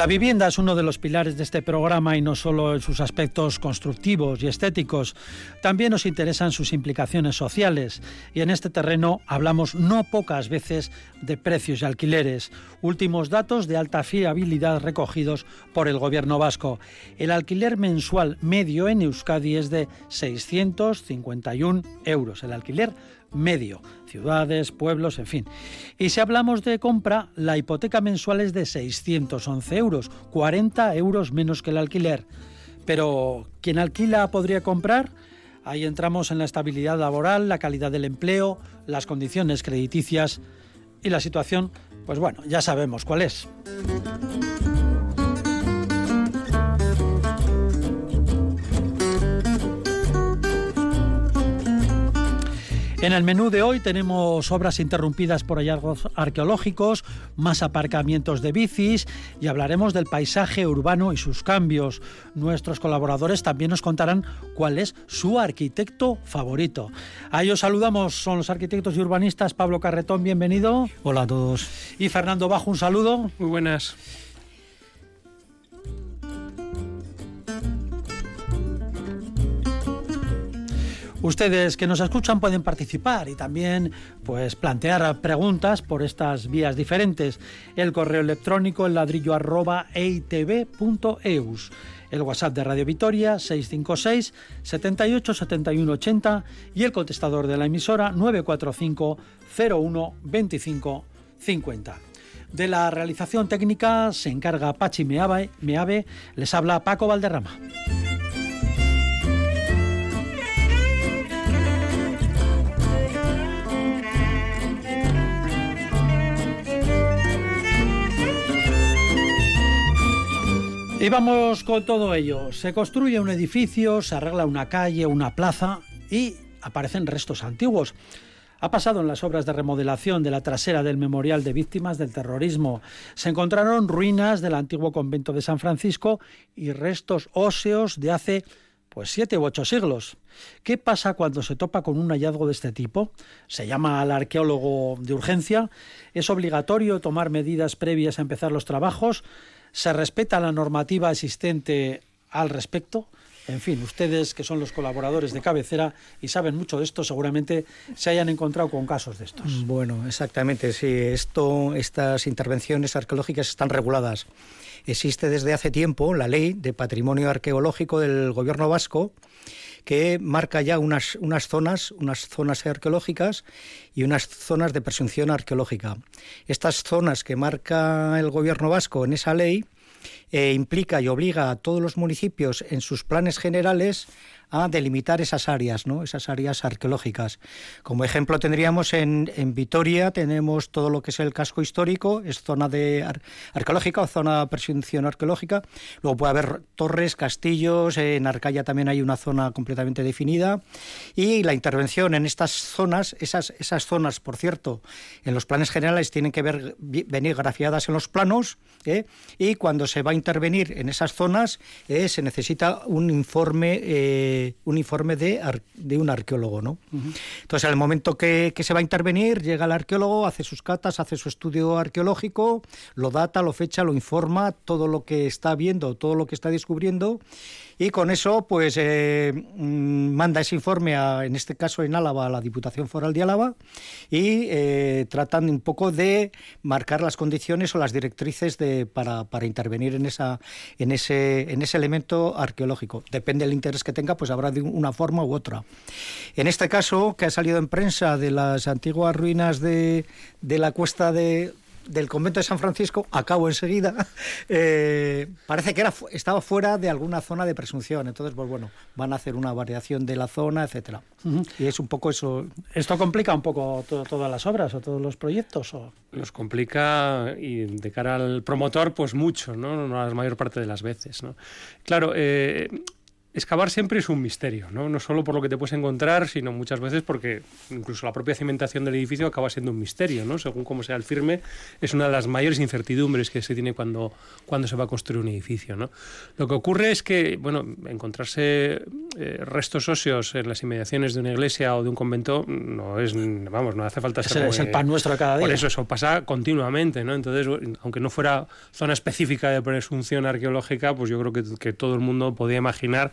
La vivienda es uno de los pilares de este programa y no solo en sus aspectos constructivos y estéticos, también nos interesan sus implicaciones sociales y en este terreno hablamos no pocas veces de precios y alquileres. Últimos datos de alta fiabilidad recogidos por el gobierno vasco. El alquiler mensual medio en Euskadi es de 651 euros. El alquiler medio, ciudades, pueblos, en fin. Y si hablamos de compra, la hipoteca mensual es de 611 euros, 40 euros menos que el alquiler. Pero, ¿quién alquila podría comprar? Ahí entramos en la estabilidad laboral, la calidad del empleo, las condiciones crediticias y la situación, pues bueno, ya sabemos cuál es. En el menú de hoy tenemos obras interrumpidas por hallazgos arqueológicos, más aparcamientos de bicis y hablaremos del paisaje urbano y sus cambios. Nuestros colaboradores también nos contarán cuál es su arquitecto favorito. A ellos saludamos, son los arquitectos y urbanistas Pablo Carretón, bienvenido. Hola a todos. Y Fernando Bajo, un saludo. Muy buenas. Ustedes que nos escuchan pueden participar y también pues plantear preguntas por estas vías diferentes. El correo electrónico el ladrillo arroba eitv.eus. El WhatsApp de Radio Vitoria 656 78 71 80 y el contestador de la emisora 945 01 25 50. De la realización técnica se encarga Pachi Meave, Meave les habla Paco Valderrama. Y vamos con todo ello. Se construye un edificio, se arregla una calle, una plaza y aparecen restos antiguos. Ha pasado en las obras de remodelación de la trasera del Memorial de Víctimas del Terrorismo. Se encontraron ruinas del antiguo convento de San Francisco y restos óseos de hace pues siete u ocho siglos. ¿Qué pasa cuando se topa con un hallazgo de este tipo? Se llama al arqueólogo de urgencia. ¿Es obligatorio tomar medidas previas a empezar los trabajos? ¿Se respeta la normativa existente al respecto? En fin, ustedes que son los colaboradores de cabecera y saben mucho de esto, seguramente se hayan encontrado con casos de estos. Bueno, exactamente, sí. Estas intervenciones arqueológicas están reguladas. Existe desde hace tiempo la ley de patrimonio arqueológico del gobierno vasco que marca ya unas, unas zonas, unas zonas arqueológicas y unas zonas de presunción arqueológica. Estas zonas que marca el gobierno vasco en esa ley eh, implica y obliga a todos los municipios en sus planes generales a delimitar esas áreas, ¿no? esas áreas arqueológicas. Como ejemplo tendríamos en, en Vitoria, tenemos todo lo que es el casco histórico, es zona de arqueológica o zona presunción arqueológica. Luego puede haber torres, castillos, en Arcaya también hay una zona completamente definida. Y la intervención en estas zonas, esas, esas zonas, por cierto, en los planes generales tienen que ver, venir grafiadas en los planos, ¿eh? y cuando se va a intervenir en esas zonas eh, se necesita un informe eh, un informe de, de un arqueólogo. ¿no? Entonces, al momento que, que, se va a intervenir, llega el arqueólogo, hace sus catas, hace su estudio arqueológico, lo data, lo fecha, lo informa, todo lo que está viendo, todo lo que está descubriendo y con eso pues eh, mm, manda ese informe, a, en este caso en Álava, a la Diputación Foral de Álava y eh, tratan un poco de marcar las condiciones o las directrices de, para, para, intervenir en, esa, en, ese, en ese elemento arqueológico. Depende del interés que tenga, pues habrá de una forma u otra. En este caso, que ha salido en prensa de las antiguas ruinas de, de la cuesta de del convento de San Francisco, acabo enseguida, eh, parece que era, estaba fuera de alguna zona de presunción. Entonces, pues bueno, van a hacer una variación de la zona, etcétera. Y es un poco eso. ¿Esto complica un poco todas las obras o todos los proyectos? O? Los complica y de cara al promotor, pues mucho, ¿no? La mayor parte de las veces, ¿no? Claro, eh, excavar siempre es un misterio, ¿no? No solo por lo que te puedes encontrar, sino muchas veces porque incluso la propia cimentación del edificio acaba siendo un misterio, ¿no? Según cómo sea el firme, es una de las mayores incertidumbres que se tiene cuando, cuando se va a construir un edificio, ¿no? Lo que ocurre es que, bueno, encontrarse eh, restos óseos en las inmediaciones de una iglesia o de un convento no es, vamos, no hace falta ser... Es, el pan nuestro cada día. Por eso, eso pasa continuamente, ¿no? Entonces, aunque no fuera zona específica de presunción arqueológica, pues yo creo que, que todo el mundo podía imaginar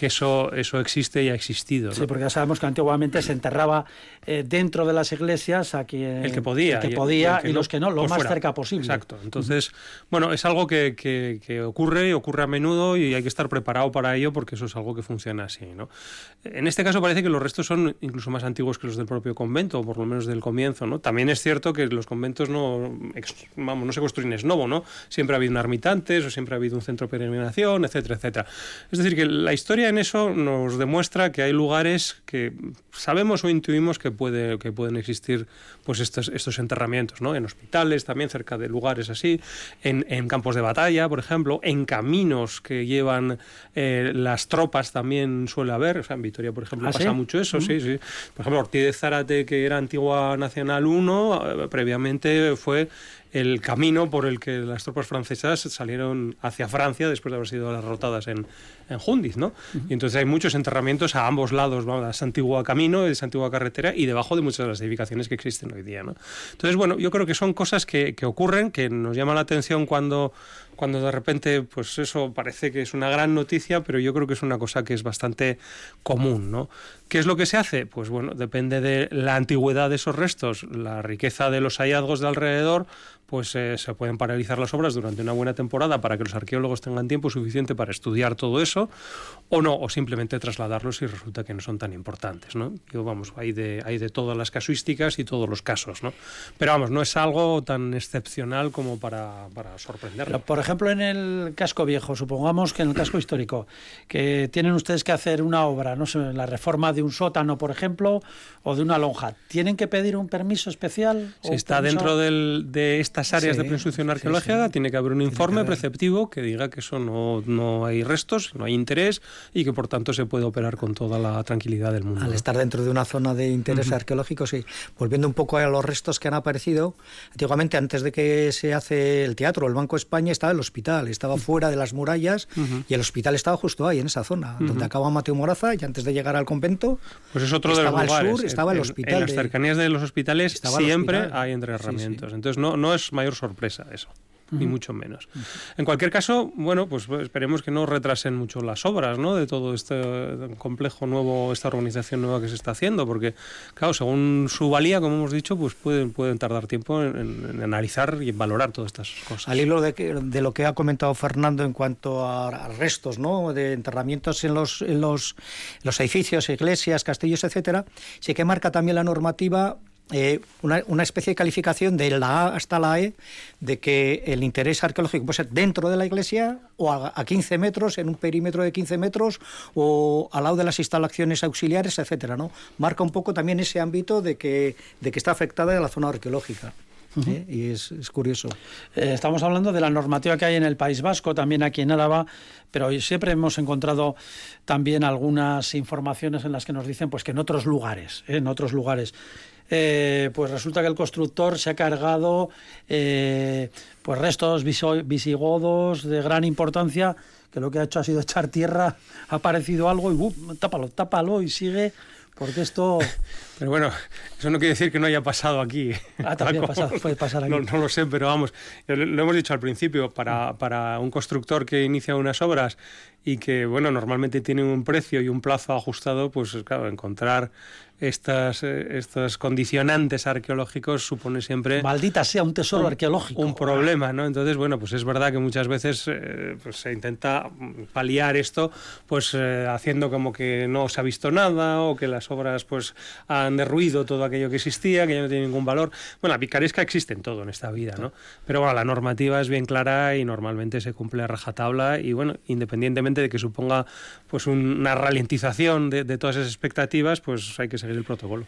que eso, eso existe y ha existido. Sí, porque ya sabemos que antiguamente se enterraba eh, dentro de las iglesias a quien el que podía, el que podía y, los que no, lo más cerca posible. Exacto. Entonces, bueno, es algo que, que, ocurre y ocurre a menudo y hay que estar preparado para ello porque eso es algo que funciona así. ¿no? En este caso parece que los restos son incluso más antiguos que los del propio convento, o por lo menos del comienzo. ¿no? También es cierto que los conventos no, vamos, no se construyen es novo, ¿no? Siempre ha habido un ermitantes o siempre ha habido un centro de peregrinación, etcétera, etcétera. Es decir, que la historia en eso nos demuestra que hay lugares que sabemos o intuimos que, puede, que pueden existir pues estos, estos enterramientos, ¿no? En hospitales, también cerca de lugares así, en, en campos de batalla, por ejemplo, en caminos que llevan eh, las tropas también suele haber, o sea, en Vitoria, por ejemplo, ¿Ah, pasa mucho eso, sí, sí. Por ejemplo, Ortiz de Zárate, que era antigua Nacional 1, eh, previamente fue el camino por el que las tropas francesas salieron hacia Francia después de haber sido derrotadas en, en Jundiz, ¿no? Y entonces hay muchos enterramientos a ambos lados, de esa antigua camino, de esa antigua carretera y debajo de muchas de las edificaciones que existen hoy día, ¿no? Entonces, bueno, yo creo que son cosas que, que ocurren, que nos llaman la atención cuando cuando de repente, pues eso parece que es una gran noticia, pero yo creo que es una cosa que es bastante común, ¿no? ¿Qué es lo que se hace? Pues bueno, depende de la antigüedad de esos restos, la riqueza de los hallazgos de alrededor, pues eh, se pueden paralizar las obras durante una buena temporada para que los arqueólogos tengan tiempo suficiente para estudiar todo eso, o no, o simplemente trasladarlos si resulta que no son tan importantes, ¿no? Yo, vamos, hay de, hay de todas las casuísticas y todos los casos, ¿no? Pero vamos, no es algo tan excepcional como para, para sorprenderlo. Por ejemplo, en el casco viejo, supongamos que en el casco histórico, que tienen ustedes que hacer una obra, no sé, la reforma de un sótano, por ejemplo, o de una lonja, ¿tienen que pedir un permiso especial? Si está dentro de esta áreas de presunción arqueológica tiene que haber un informe preceptivo que diga que eso no, no hay restos, no hay interés y que por tanto se puede operar con toda la tranquilidad del mundo. Al estar dentro de una zona de interés arqueológico, sí. Volviendo un poco a los restos que han aparecido, antiguamente antes de que se hace el teatro, el Banco de España estaba el hospital, estaba fuera de las murallas y el hospital estaba justo ahí, en esa zona, donde acaba Mateo Moraza y antes de llegar al convento, pues es otro de los lugares. al sur, estaba el hospital. En, las cercanías de los hospitales siempre hay entrenamientos. Entonces no, no es mayor sorpresa eso ni mucho menos. En cualquier caso, bueno, pues esperemos que no retrasen mucho las obras, ¿no? De todo este complejo nuevo, esta organización nueva que se está haciendo, porque, claro, según su valía, como hemos dicho, pues pueden, pueden tardar tiempo en, analizar y en valorar todas estas cosas. Al hilo de, de, lo que ha comentado Fernando en cuanto a, restos, ¿no? De enterramientos en los, en los, los edificios, iglesias, castillos, etcétera, sí que marca también la normativa eh, una, una, especie de calificación de la A hasta la E de que el interés arqueológico puede ser dentro de la iglesia o a, a, 15 metros, en un perímetro de 15 metros o al lado de las instalaciones auxiliares, etcétera, ¿no? Marca un poco también ese ámbito de que, de que está afectada la zona arqueológica. ¿eh? Y es, es curioso. Eh, estamos hablando de la normativa que hay en el País Vasco, también aquí en Álava, pero siempre hemos encontrado también algunas informaciones en las que nos dicen pues que en otros lugares, en otros lugares eh, pues resulta que el constructor se ha cargado eh, pues restos visigodos de gran importancia, que lo que ha hecho ha sido echar tierra, ha aparecido algo y ¡bum! tápalo, tápalo y sigue porque esto... Pero bueno, eso no quiere decir que no haya pasado aquí. Ah, también ha pasado, puede pasar aquí. No, no, lo sé, pero vamos, lo hemos dicho al principio, para, para un constructor que inicia unas obras y que, bueno, normalmente tiene un precio y un plazo ajustado, pues claro, encontrar estas, eh, estos condicionantes arqueológicos supone siempre... Maldita sea, un tesoro arqueológico. Un problema, ¿no? Entonces, bueno, pues es verdad que muchas veces eh, pues se intenta paliar esto, pues eh, haciendo como que no se ha visto nada o que las obras pues han derruido todo aquello que existía, que ya no tiene ningún valor. Bueno, la picaresca existe en todo en esta vida, ¿no? Pero bueno, la normativa es bien clara y normalmente se cumple a rajatabla y bueno, independientemente de que suponga pues una ralentización de, de todas esas expectativas, pues hay que seguir salir del protocolo.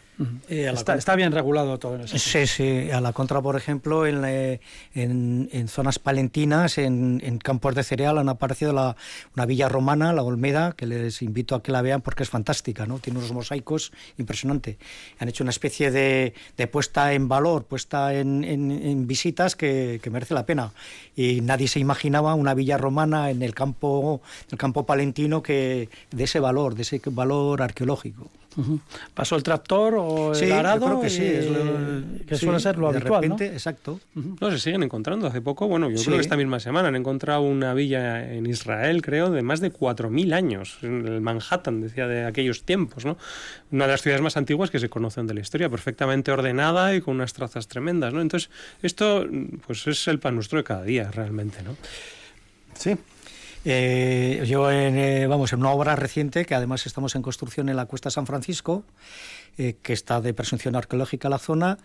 está, bien regulado todo eso. Sí, sí. A la contra, por ejemplo, en, en, zonas palentinas, en, campos de cereal, han aparecido la, una villa romana, la Olmeda, que les invito a que la vean porque es fantástica, ¿no? Tiene unos mosaicos impresionantes. Han hecho una especie de, de puesta en valor, puesta en, en visitas que, que merece la pena. Y nadie se imaginaba una villa romana en el campo, el campo palentino que de ese valor, de ese valor arqueológico. ¿Pasó el tractor o el arado? creo que sí, que suele ser lo habitual, ¿no? Exacto. No, se siguen encontrando. Hace poco, bueno, yo creo que esta misma semana han encontrado una villa en Israel, creo, de más de 4.000 años, en el Manhattan, decía, de aquellos tiempos, ¿no? Una de las ciudades más antiguas que se conocen de la historia, perfectamente ordenada y con unas trazas tremendas, ¿no? Entonces, esto, pues es el pan nuestro de cada día, realmente, ¿no? Sí, eh, yo, en, eh, vamos, en una obra reciente, que además estamos en construcción en la Cuesta San Francisco, eh, que está de presunción arqueológica la zona,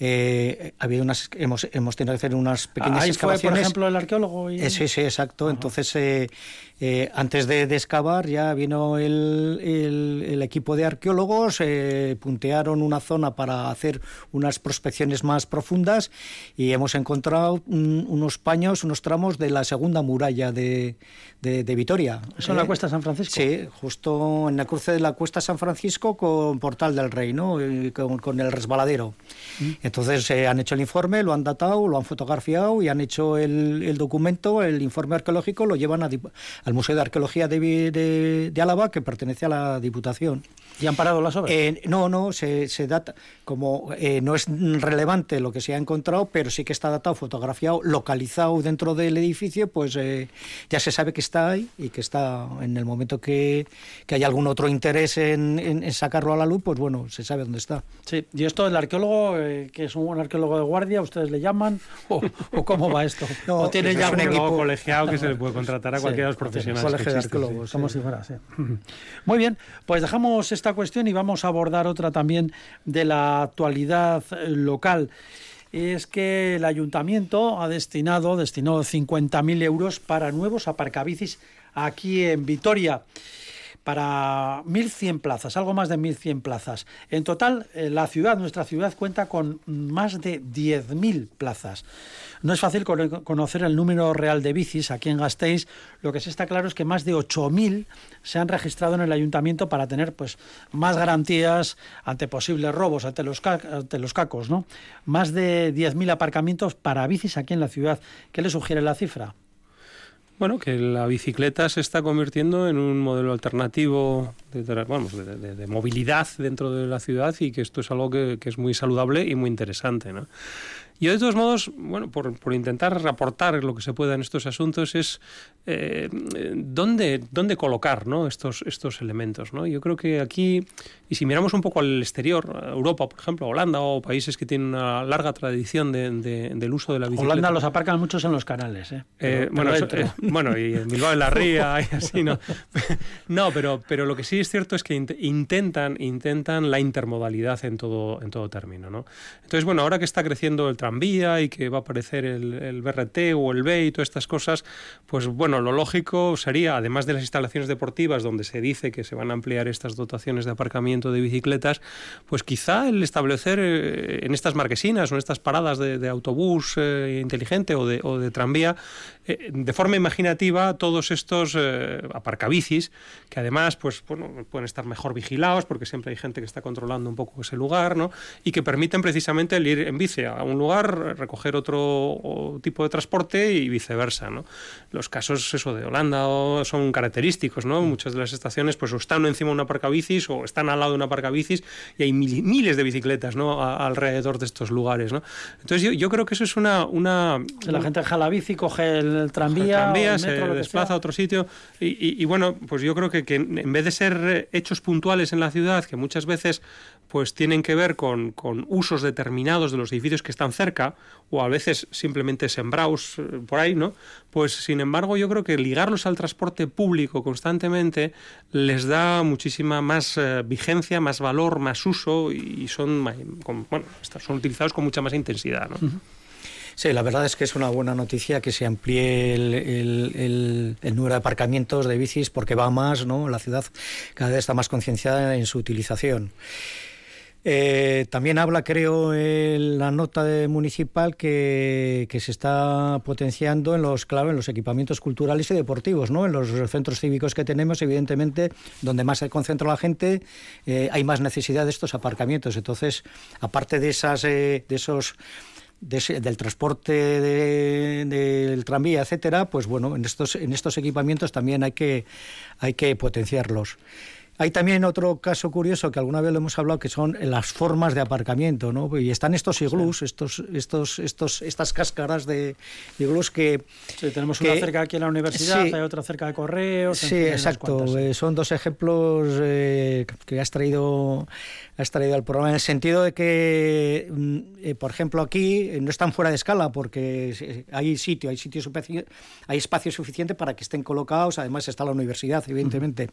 eh, unas, hemos, hemos tenido que hacer unas pequeñas Ahí excavaciones. Fue, por ejemplo, el arqueólogo. Y... sí, sí, exacto. Entonces, antes de, de, excavar, ya vino el, el, equipo de arqueólogos, puntearon una zona para hacer unas prospecciones más profundas y hemos encontrado unos paños, unos tramos de la segunda muralla de, de, Vitoria. ¿Eso en la Cuesta San Francisco? Sí, justo en la cruce de la Cuesta San Francisco con Portal del Rey, ¿no? con, el resbaladero. Mm. Entonces eh, han hecho el informe, lo han datado, lo han fotografiado y han hecho el, documento, el informe arqueológico, lo llevan al Museo de Arqueología de, de, Álava, que pertenece a la Diputación. ¿Y han parado las obras? Eh, no, no, se, se data, como eh, no es relevante lo que se ha encontrado, pero sí que está datado, fotografiado, localizado dentro del edificio, pues ya se sabe que está ahí y que está en el momento que, que hay algún otro interés en, en, sacarlo a la luz, pues bueno, se sabe dónde está. Sí, y esto el arqueólogo, eh, que es un arqueólogo de guardia, ¿ustedes le llaman? ¿O, cómo va esto? No, ¿O tiene ya un, equipo colegiado que se le puede contratar a cualquiera de los profesionales? Colegio de arqueólogos, como si fuera, sí. Muy bien, pues dejamos esta cuestión y vamos a abordar otra también de la actualidad local es que el ayuntamiento ha destinado, destinó 50.000 euros para nuevos aparcabicis aquí en Vitoria para 1.100 plazas, algo más de 1.100 plazas. En total, eh, la ciudad, nuestra ciudad, cuenta con más de 10.000 plazas. No es fácil conocer el número real de bicis aquí en Gasteiz. Lo que sí está claro es que más de 8.000 se han registrado en el ayuntamiento para tener pues, más garantías ante posibles robos, ante los, ante los cacos. ¿no? Más de 10.000 aparcamientos para bicis aquí en la ciudad. ¿Qué le sugiere la cifra? Bueno, que la bicicleta se está convirtiendo en un modelo alternativo de, de, movilidad dentro de la ciudad y que esto es algo que, que es muy saludable y muy interesante. ¿no? Yo, de todos modos, bueno, por, por intentar aportar lo que se pueda en estos asuntos, es eh, dónde, dónde colocar ¿no? estos, estos elementos. ¿no? Yo creo que aquí, y si miramos un poco al exterior, Europa, por ejemplo, Holanda o países que tienen una larga tradición de, del uso de la bicicleta. Holanda los aparcan muchos en los canales. ¿eh? eh bueno, eh, bueno, y en Bilbao, en la Ría, y así, ¿no? no, pero, pero lo que sí es cierto es que intentan, intentan la intermodalidad en todo, en todo término. ¿no? Entonces, bueno, ahora que está creciendo el vía y que va a aparecer el, el BRT o el B y todas estas cosas, pues bueno, lo lógico sería, además de las instalaciones deportivas donde se dice que se van a ampliar estas dotaciones de aparcamiento de bicicletas, pues quizá el establecer eh, en estas marquesinas o en estas paradas de, autobús eh, inteligente o de, o de tranvía, eh, de forma imaginativa todos estos aparcabicis, que además pues, bueno, pueden estar mejor vigilados porque siempre hay gente que está controlando un poco ese lugar, ¿no? y que permiten precisamente el ir en bici a un lugar recoger otro tipo de transporte y viceversa. ¿no? Los casos eso de Holanda son característicos. ¿no? Muchas de las estaciones pues, o están encima de una parcabicis o están al lado de una parcabicis y hay miles de bicicletas ¿no? alrededor de estos lugares. ¿no? Entonces yo, yo, creo que eso es una... una la gente deja la bici, coge el, tranvía, el se desplaza a otro sitio y, bueno, pues yo creo que, que en vez de ser hechos puntuales en la ciudad, que muchas veces pues tienen que ver con, con, usos determinados de los edificios que están cerca, o a veces simplemente sembrados eh, por ahí, ¿no? Pues sin embargo, yo creo que ligarlos al transporte público constantemente les da muchísima más eh, vigencia, más valor, más uso y son, bueno, son utilizados con mucha más intensidad, ¿no? Sí, la verdad es que es una buena noticia que se amplíe el, el, el, número de aparcamientos de bicis porque va más, ¿no? La ciudad cada vez está más concienciada en su utilización. Eh, también habla, creo, en la nota de municipal que, se está potenciando en los, claro, en los equipamientos culturales y deportivos, ¿no? En los centros cívicos que tenemos, evidentemente, donde más se concentra la gente, eh, hay más necesidad de estos aparcamientos. Entonces, aparte de esas, eh, de esos del transporte del tranvía, etcétera, pues bueno, en estos en estos equipamientos también hay que hay que potenciarlos. Hay también otro caso curioso que alguna vez lo hemos hablado, que son las formas de aparcamiento, ¿no? Y están estos iglús, estos, estos, estos, estas cáscaras de iglús que... Sí, tenemos una cerca aquí en la universidad, hay otra cerca de correos... Sí, exacto. Eh, son dos ejemplos eh, que has traído has traído al programa en el sentido de que, mm, eh, por ejemplo, aquí no están fuera de escala porque hay sitio, hay sitio hay espacio suficiente para que estén colocados. Además está la universidad, evidentemente.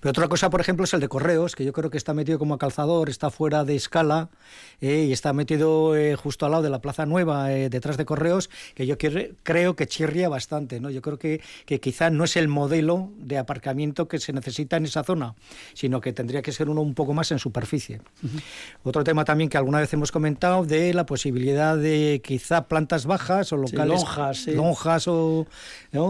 Pero otra cosa, por ejemplo, es el de correos, que yo creo que está metido como calzador, está fuera de escala eh, y está metido eh, justo al lado de la Plaza Nueva, detrás de correos, que yo creo que chirría bastante. ¿no? Yo creo que, que quizá no es el modelo de aparcamiento que se necesita en esa zona, sino que tendría que ser uno un poco más en superficie. Otro tema también que alguna vez hemos comentado de la posibilidad de quizá plantas bajas o locales, lonjas, o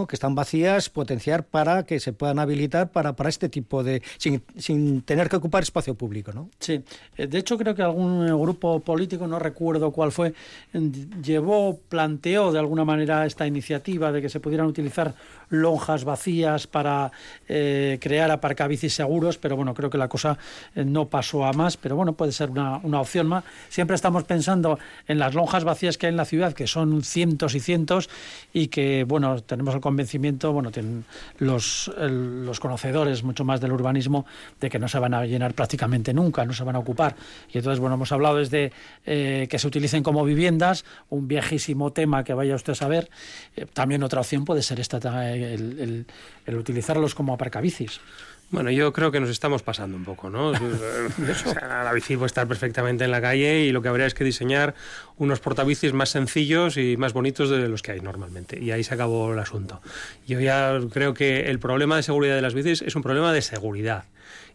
que están vacías, potenciar para que se puedan habilitar para, para este tipo de sin, sin tener que ocupar espacio público, ¿no? Sí, eh, de hecho creo que algún grupo político, no recuerdo cuál fue, llevó, planteó de alguna manera esta iniciativa de que se pudieran utilizar lonjas vacías para eh, crear aparcabicis seguros, pero bueno, creo que la cosa eh, no pasó a más, pero bueno, puede ser una, una, opción más. Siempre estamos pensando en las lonjas vacías que hay en la ciudad, que son cientos y cientos, y que, bueno, tenemos el convencimiento, bueno, tienen los, los conocedores mucho más del urbanismo, de que no se van a llenar prácticamente nunca, no se van a ocupar. Y entonces, bueno, hemos hablado desde eh, que se utilicen como viviendas, un viejísimo tema que vaya usted a saber. también otra opción puede ser esta el, utilizarlos como aparcabicis. Bueno, yo creo que nos estamos pasando un poco, ¿no? la bici puede estar perfectamente en la calle y lo que habría es que diseñar unos portabicis más sencillos y más bonitos de los que hay normalmente. Y ahí se acabó el asunto. Yo ya creo que el problema de seguridad de las bicis es un problema de seguridad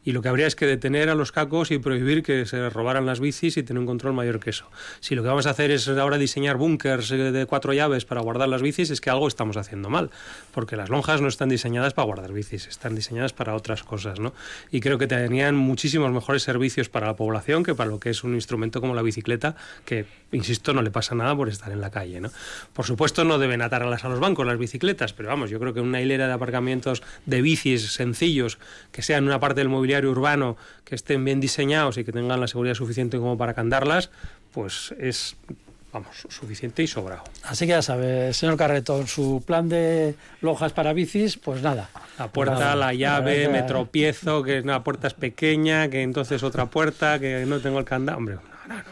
y lo que habría es que detener a los cacos y prohibir que se robaran las bicis y tener un control mayor que eso. Si lo que vamos a hacer es ahora diseñar búnkers eh, de cuatro llaves para guardar las bicis, es que algo estamos haciendo mal, porque las lonjas no están diseñadas para guardar bicis, están diseñadas para otras cosas, ¿no? Y creo que tenían muchísimos mejores servicios para la población que para lo que es un instrumento como la bicicleta, que, insisto, no le pasa nada por estar en la calle, ¿no? Por supuesto, no deben atarlas a los bancos las bicicletas, pero vamos, yo creo que una hilera de aparcamientos de bicis sencillos, que sean una parte del mobiliario urbano que estén bien diseñados y que tengan la seguridad suficiente como para candarlas, pues es vamos, suficiente y sobrado. Así que ya sabe, señor Carretón, su plan de lojas para bicis, pues nada. La puerta, la llave, me tropiezo, que una puerta es pequeña, que entonces otra puerta, que no tengo el candado. Hombre,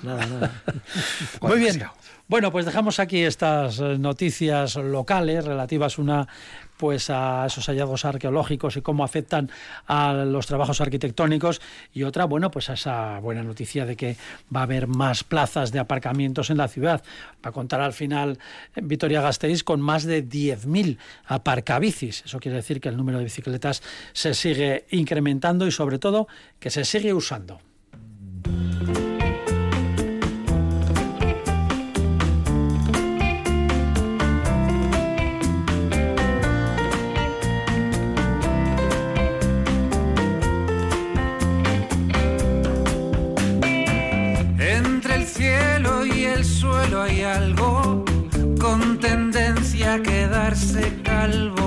nada, nada. Muy bien. Bueno, pues dejamos aquí estas eh, noticias locales relativas una pues a esos hallazgos arqueológicos y cómo afectan a los trabajos arquitectónicos y otra, bueno, pues a esa buena noticia de que va a haber más plazas de aparcamientos en la ciudad. Va a contar al final Vitoria Gasteiz con más de 10.000 aparcabicis. Eso quiere decir que el número de bicicletas se sigue incrementando y sobre todo que se sigue usando. Quedarse calvo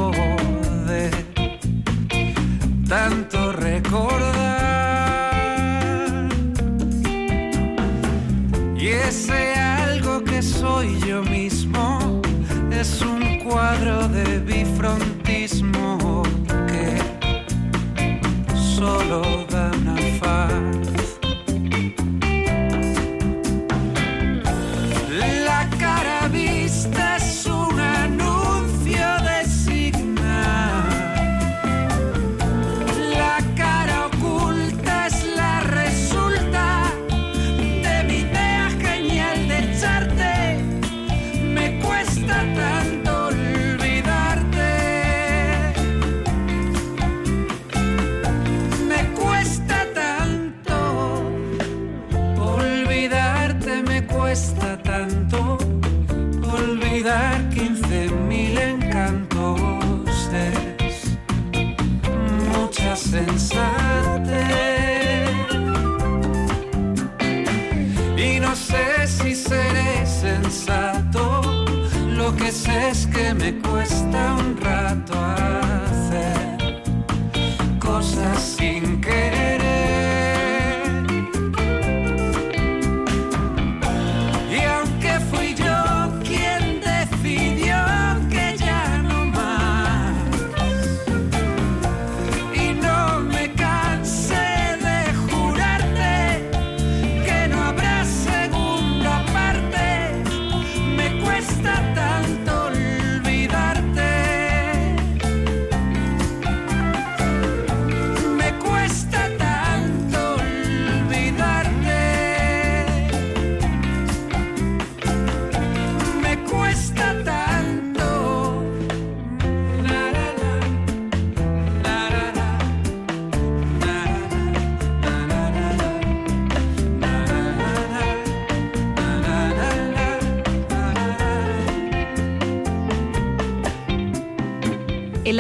cuesta tanto olvidar 15.000 encantos. Es mucha sensatez. Y no sé si seré sensato, lo que sé es que me cuesta un rato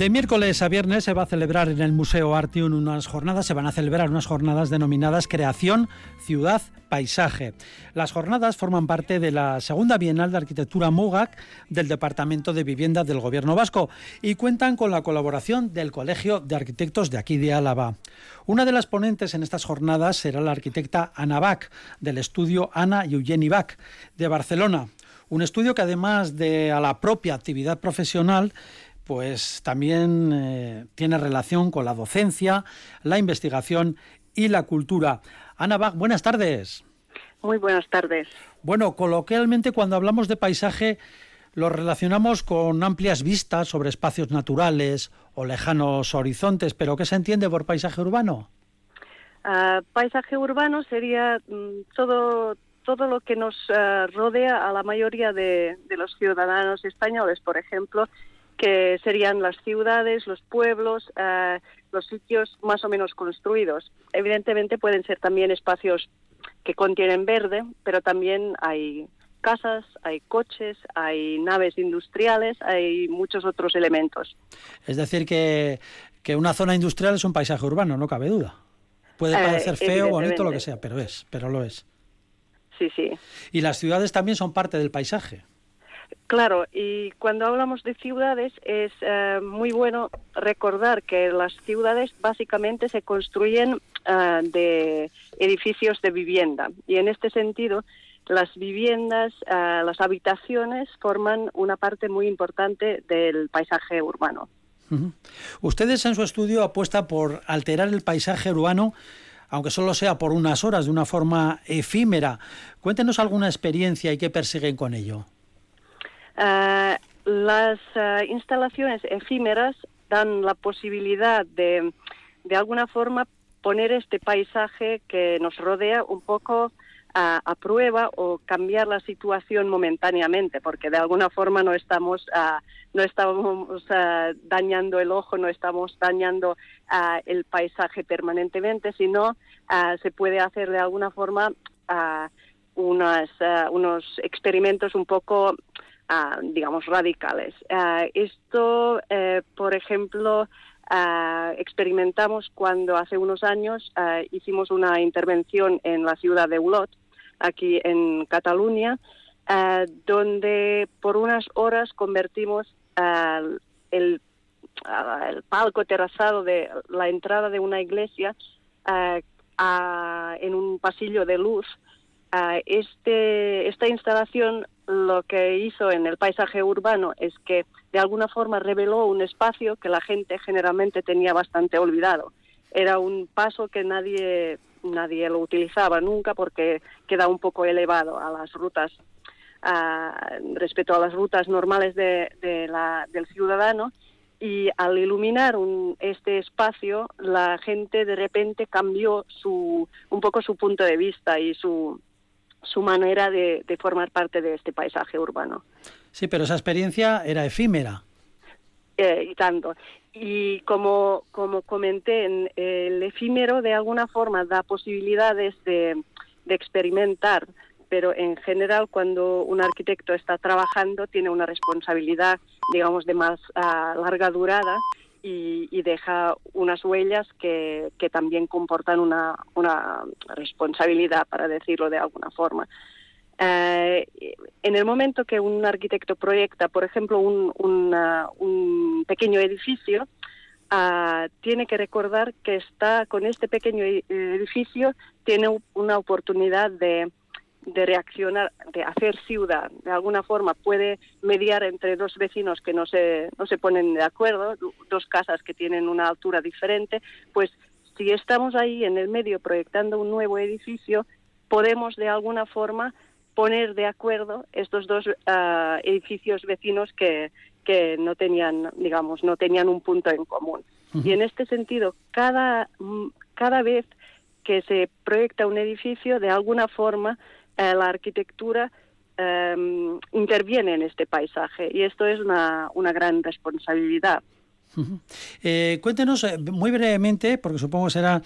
De miércoles a viernes se va a celebrar en el Museo Artium unas jornadas, se van a celebrar unas jornadas denominadas Creación, Ciudad, Paisaje. Las jornadas forman parte de la segunda Bienal de Arquitectura MUGAC del Departamento de Vivienda del Gobierno Vasco y cuentan con la colaboración del Colegio de Arquitectos de aquí de Álava. Una de las ponentes en estas jornadas será la arquitecta Ana Bach, del estudio Ana y Eugeni Bach, de Barcelona. Un estudio que además de a la propia actividad profesional, pues también eh, tiene relación con la docencia, la investigación y la cultura. Ana Bach, buenas tardes. Muy buenas tardes. Bueno, coloquialmente cuando hablamos de paisaje lo relacionamos con amplias vistas sobre espacios naturales o lejanos horizontes, pero ¿qué se entiende por paisaje urbano? Ah, paisaje urbano sería mm, todo todo lo que nos ah, rodea a la mayoría de, de los ciudadanos españoles, por ejemplo, que serían las ciudades, los pueblos, ah, los sitios más o menos construidos. Evidentemente pueden ser también espacios que contienen verde, pero también hay casas, hay coches, hay naves industriales, hay muchos otros elementos. Es decir, que, que una zona industrial es un paisaje urbano, no cabe duda. Puede Eh, parecer feo, bonito, lo que sea, pero es, pero lo es. Sí, sí. Y las ciudades también son parte del paisaje. Claro, y cuando hablamos de ciudades es eh, muy bueno recordar que las ciudades básicamente se construyen eh, de edificios de vivienda y en este sentido las viviendas, eh, las habitaciones forman una parte muy importante del paisaje urbano. Ustedes en su estudio apuestan por alterar el paisaje urbano, aunque solo sea por unas horas, de una forma efímera. Cuéntenos alguna experiencia y qué persiguen con ello. Eh, las eh, instalaciones efímeras dan la posibilidad de, de alguna forma, poner este paisaje que nos rodea un poco a, prueba o cambiar la situación momentáneamente, porque de alguna forma no estamos, ah, no estamos ah, dañando el ojo, no estamos dañando ah, el paisaje permanentemente, sino se puede hacer de alguna forma ah, unos experimentos un poco ah, digamos, radicales. Ah, esto, eh, por ejemplo, ah, experimentamos cuando hace unos años hicimos una intervención en la ciudad de Olot, aquí en Cataluña, donde por unas horas convertimos el, el palco terrazado de la entrada de una iglesia a- en un pasillo de luz. Ah, este, esta instalación lo que hizo en el paisaje urbano es que de alguna forma reveló un espacio que la gente generalmente tenía bastante olvidado. Era un paso que nadie, nadie lo utilizaba nunca porque queda un poco elevado a las rutas, ah, respecto a las rutas normales de la- del ciudadano. Y al iluminar un- este espacio, la gente de repente cambió su, un poco su punto de vista y su, su manera de, de formar parte de este paisaje urbano. Sí, pero esa experiencia era efímera. eh, y tanto. Y como, como comenté, en, el efímero de alguna forma da posibilidades de, de experimentar, pero en general cuando un arquitecto está trabajando tiene una responsabilidad, digamos, de más ah, larga durada y, y deja unas huellas que, también comportan una, responsabilidad, para decirlo de alguna forma. Eh, en el momento que un arquitecto proyecta, por ejemplo, un, un pequeño edificio, ah, tiene que recordar que está con este pequeño e- edificio, tiene una oportunidad de, de reaccionar, de hacer ciudad. De alguna forma puede mediar entre dos vecinos que no se, no se ponen de acuerdo, dos casas que tienen una altura diferente, pues si estamos ahí en el medio proyectando un nuevo edificio, podemos de alguna forma poner de acuerdo estos dos ah, edificios vecinos que, que no tenían, digamos, no tenían un punto en común. Y en este sentido, cada, cada vez que se proyecta un edificio, de alguna forma, eh, la arquitectura eh, interviene en este paisaje y esto es una, una gran responsabilidad. Eh, cuéntenos eh, muy brevemente, porque supongo que serán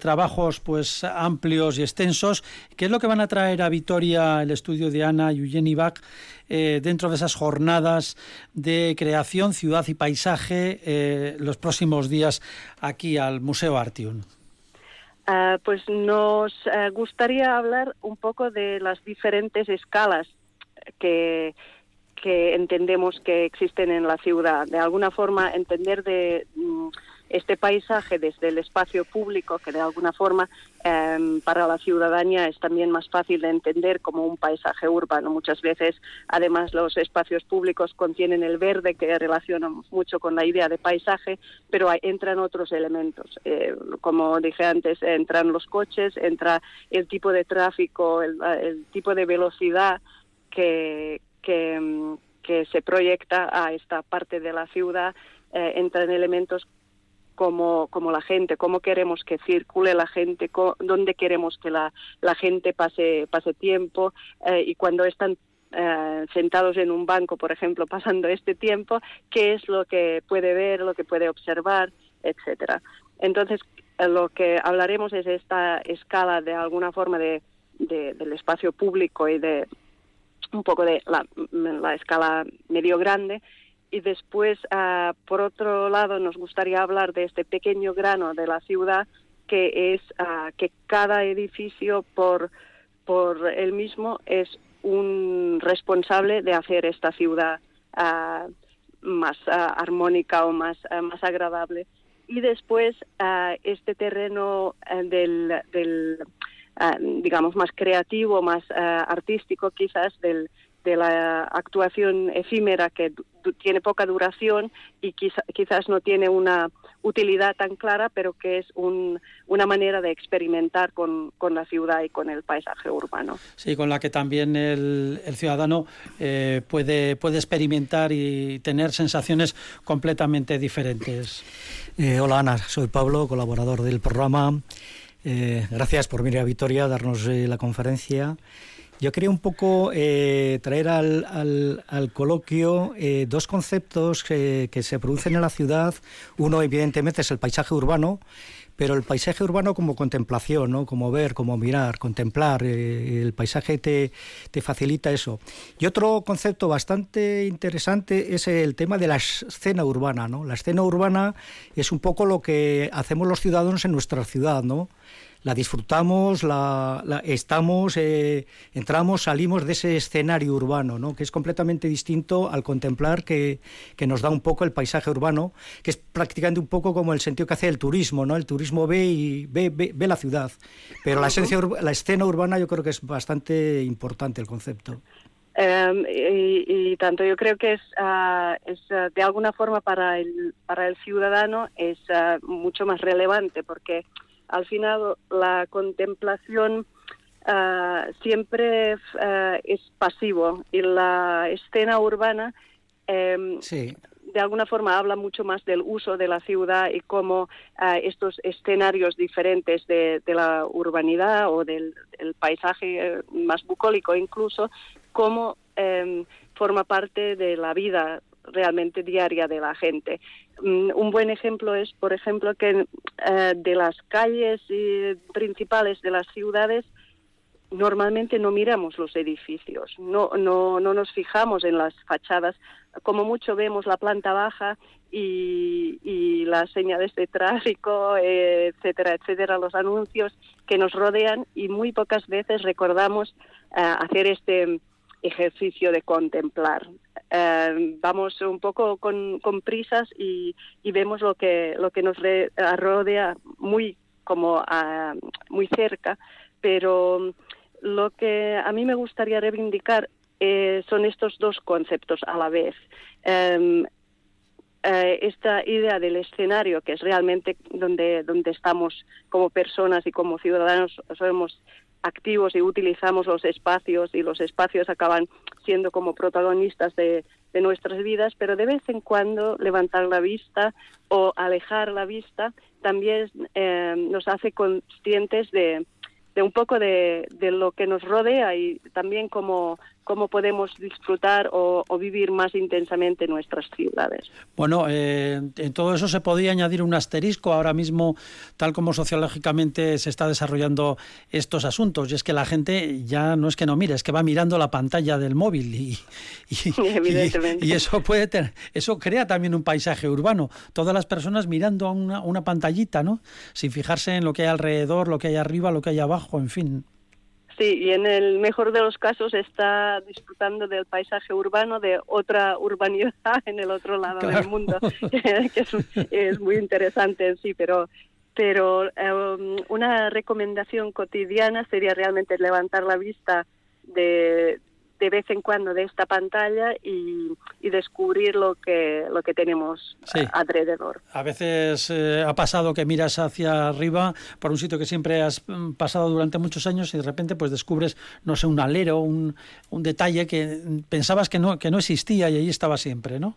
trabajos pues amplios y extensos, qué es lo que van a traer a Vitoria el estudio de Ana y Eugeni Bach dentro de esas jornadas de creación, ciudad y paisaje los próximos días aquí al Museo Artium. Ah, pues nos eh, gustaría hablar un poco de las diferentes escalas que, que entendemos que existen en la ciudad. De alguna forma, entender de mm, este paisaje desde el espacio público, que de alguna forma em, para la ciudadanía es también más fácil de entender como un paisaje urbano. Muchas veces, además, los espacios públicos contienen el verde, que relacionamos mucho con la idea de paisaje, pero entran otros elementos. Eh, como dije antes, entran los coches, entra el tipo de tráfico, el, tipo de velocidad que, mm, que se proyecta a esta parte de la ciudad, eh, entran elementos como, como la gente, cómo queremos que circule la gente, dónde queremos que la, la gente pase, pase tiempo eh, y cuando están eh, sentados en un banco, por ejemplo, pasando este tiempo, qué es lo que puede ver, lo que puede observar, etcétera. Entonces, eh, lo que hablaremos es esta escala de alguna forma de, de- del espacio público y de un poco de la, la escala medio grande y después, ah, por otro lado, nos gustaría hablar de este pequeño grano de la ciudad que es ah, que cada edificio por, por él mismo es un responsable de hacer esta ciudad ah, más armónica o más, más agradable. Y después este terreno del, del digamos, más creativo, más artístico quizás del, de la actuación efímera que tiene poca duración y quizá- quizás no tiene una utilidad tan clara, pero que es un- una manera de experimentar con, con la ciudad y con el paisaje urbano. Sí, con la que también el, el ciudadano eh, puede, puede experimentar y tener sensaciones completamente diferentes. Eh, hola Ana, soy Pablo, colaborador del programa. Eh, gracias por venir a Vitoria a darnos eh, la conferencia. Yo quería un poco eh, traer al, al- al coloquio eh, dos conceptos que, que se producen en la ciudad. Uno, evidentemente, es el paisaje urbano, pero el paisaje urbano como contemplación, ¿no? como ver, como mirar, contemplar. eh, el paisaje te, te facilita eso. Y otro concepto bastante interesante es el tema de la escena urbana. ¿no? La escena urbana es un poco lo que hacemos los ciudadanos en nuestra ciudad, ¿no? La disfrutamos, la, la- estamos, eh, entramos, salimos de ese escenario urbano, ¿no? que es completamente distinto al contemplar que, que nos da un poco el paisaje urbano, que es prácticamente un poco como el sentido que hace el turismo, ¿no? El turismo ve y ve, ve, ve la ciudad, pero la, esencia, la escena urbana yo creo que es bastante importante el concepto. Eh, y, y tanto yo creo que es, ah, es ah, de alguna forma para el, para el ciudadano es ah, mucho más relevante porque al final la contemplación ah, siempre ah, es pasivo. Y la escena urbana em, Sí, de alguna forma habla mucho más del uso de la ciudad y cómo ah, estos escenarios diferentes de, de la urbanidad o del, del paisaje eh, más bucólico incluso, cómo em, forma parte de la vida realmente diaria de la gente. Mm, un buen ejemplo es, por ejemplo, que eh, de las calles eh, principales de las ciudades normalmente no miramos los edificios, no, no, no nos fijamos en las fachadas, como mucho vemos la planta baja y, las señales de tráfico, eh, etcétera, etcétera, los anuncios que nos rodean y muy pocas veces recordamos hacer este ejercicio de contemplar. Eh, vamos un poco con, prisas y, vemos lo que, lo que nos rodea muy como ah, muy cerca, pero lo que a mí me gustaría reivindicar eh, son estos dos conceptos a la vez. Em, eh, esta idea del escenario, que es realmente donde, donde estamos como personas y como ciudadanos, somos activos y utilizamos los espacios y los espacios acaban siendo como protagonistas de, de nuestras vidas, pero de vez en cuando levantar la vista o alejar la vista también eh, nos hace conscientes de, de un poco de, de, lo que nos rodea y también cómo, cómo podemos disfrutar o, o, vivir más intensamente nuestras ciudades. Bueno, eh, en todo eso se podría añadir un asterisco ahora mismo, tal como sociológicamente se está desarrollando estos asuntos, y es que la gente ya no es que no mire, es que va mirando la pantalla del móvil y, y, Evidentemente. y, y eso puede tener, eso crea también un paisaje urbano, todas las personas mirando a una, una pantallita, ¿no? Sin fijarse en lo que hay alrededor, lo que hay arriba, lo que hay abajo, en fin. Sí, y en el mejor de los casos está disfrutando del paisaje urbano de otra urbanidad en el otro lado Claro. del mundo, que es, es muy interesante en sí, pero pero um, una recomendación cotidiana sería realmente levantar la vista de, de vez en cuando de esta pantalla y, y descubrir lo que lo que tenemos Sí. a- alrededor. A veces eh, ha pasado que miras hacia arriba por un sitio que siempre has mm, pasado durante muchos años y de repente pues descubres, no sé, un alero, un, un detalle que pensabas que no, que no existía y ahí estaba siempre, ¿no?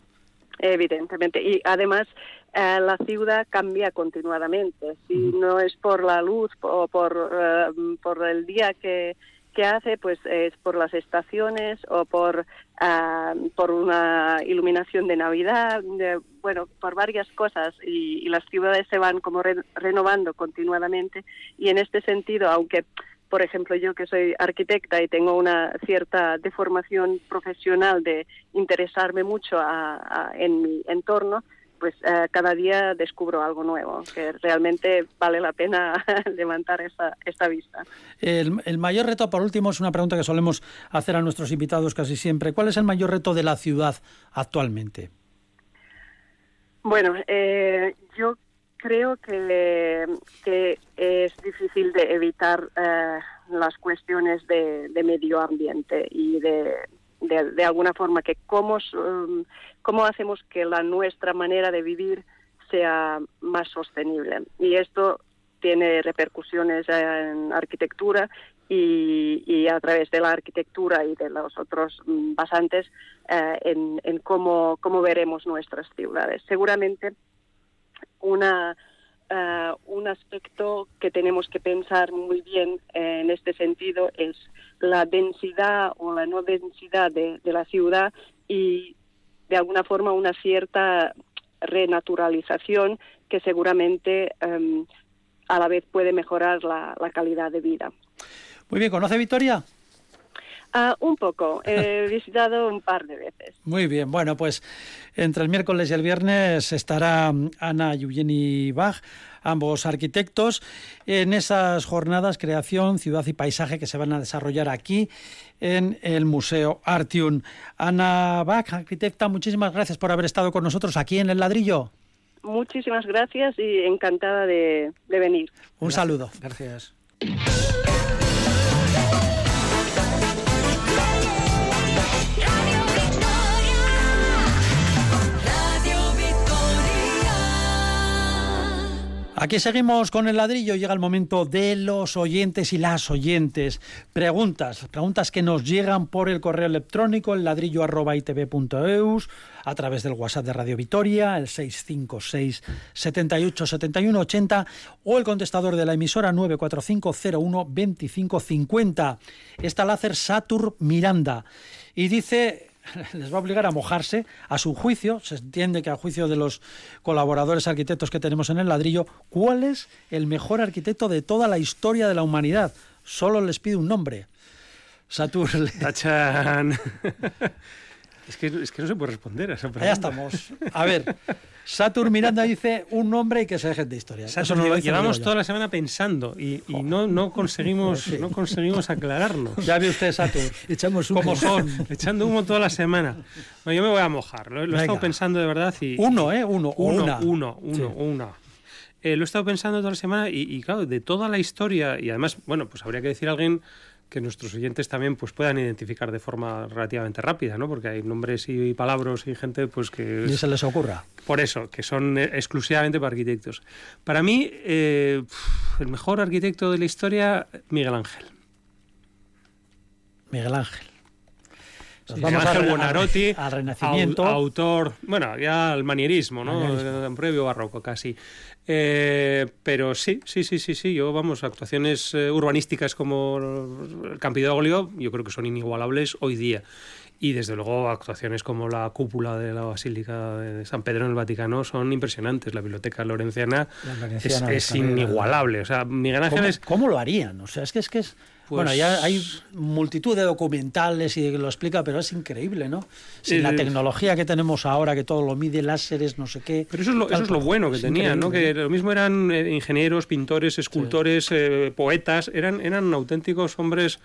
Evidentemente. Y además, eh, la ciudad cambia continuadamente. Si no es por la luz o por, eh, por el día que, que hace, pues es por las estaciones o por, ah, por una iluminación de Navidad, de- bueno, por varias cosas. Y, y las ciudades se van como re- renovando continuadamente. Y en este sentido, aunque por ejemplo, yo que soy arquitecta y tengo una cierta deformación profesional de interesarme mucho a- a- en mi entorno, pues eh, cada día descubro algo nuevo, que realmente vale la pena levantar esta, esta vista. El, el mayor reto, por último, es una pregunta que solemos hacer a nuestros invitados casi siempre. ¿Cuál es el mayor reto de la ciudad actualmente? Bueno, eh, yo creo que, que es difícil de evitar eh, las cuestiones de, de medio ambiente y de, de, de alguna forma que cómo, um, cómo hacemos que la nuestra manera de vivir sea más sostenible. Y esto tiene repercusiones en arquitectura y, a través de la arquitectura y de los otros mm, basantes eh, en, cómo, veremos nuestras ciudades. Seguramente eh, un aspecto que tenemos que pensar muy bien eh, en este sentido es la densidad o la no densidad de, de la ciudad y de alguna forma una cierta renaturalización que seguramente em, a la vez puede mejorar la, la calidad de vida. Muy bien, ¿conoce Victoria? Ah, un poco, he visitado un par de veces. Muy bien, bueno, pues entre el miércoles y el viernes estará Ana Eugeni Bach, ambos arquitectos, en esas jornadas Creación, Ciudad y Paisaje que se van a desarrollar aquí en el Museo Artium. Ana Bach, arquitecta, muchísimas gracias por haber estado con nosotros aquí en El Ladrillo. Muchísimas gracias y encantada de, de venir. Un saludo. Gracias. Aquí seguimos con el ladrillo. Llega el momento de los oyentes y las oyentes. Preguntas, preguntas que nos llegan por el correo electrónico, el ladrillo arroba itv.eus, a través del WhatsApp de Radio Vitoria, el 656 78 71 80 o el contestador de la emisora 94501 2550. Está láser Satur Miranda y dice les va a obligar a mojarse a su juicio, se entiende que a juicio de los colaboradores arquitectos que tenemos en el ladrillo, cuál es el mejor arquitecto de toda la historia de la humanidad. Solo les pido un nombre. Saturn. Es, que, es que no se puede responder a esa pregunta. Allá estamos. A ver, Saturn Miranda dice un nombre y que se dejen de historia. Eso Eso nos no lo llevamos toda la semana pensando y, y no, no conseguimos no conseguimos aclararnos. Ya ve usted, Saturn. Echamos ¿Cómo son? Echando humo toda la semana. Bueno, yo me voy a mojar. Lo, lo he estado pensando de verdad y. Uno, ¿eh? Uno. Uno, una. uno, uno, Sí. una. Eh, lo he estado pensando toda la semana y, y, claro, de toda la historia, y además, bueno, pues habría que decir a alguien que nuestros oyentes también pues puedan identificar de forma relativamente rápida, ¿no? Porque hay nombres y palabras y gente pues que Ni se les ocurra. por eso, que son eh, exclusivamente para arquitectos. Para mí, eh, el mejor arquitecto de la historia, Miguel Ángel. Miguel Ángel. Nos vamos Ángel al- Renacimiento. au- autor, bueno, ya al manierismo, ¿no? Manierismo. Previo barroco casi. Eh, pero sí, sí, sí, sí, sí. Yo, vamos, actuaciones eh, urbanísticas como el Campidoglio, yo creo que son inigualables hoy día. Y desde luego actuaciones como la cúpula de la Basílica de San Pedro en el Vaticano son impresionantes. La Biblioteca Lorenciana, La es, es inigualable. O sea, Miguel Ángel ¿Cómo, es... cómo lo harían? O sea, es que es que es. Pues- Bueno, ya hay multitud de documentales y lo explica, pero es increíble, ¿no? Sin la El- tecnología que tenemos ahora, que todo lo mide, láseres, no sé qué. Pero eso es lo, eso es lo bueno que tenían, ¿no? Que lo mismo eran eh, ingenieros, pintores, escultores, eh, poetas, eran, eran auténticos hombres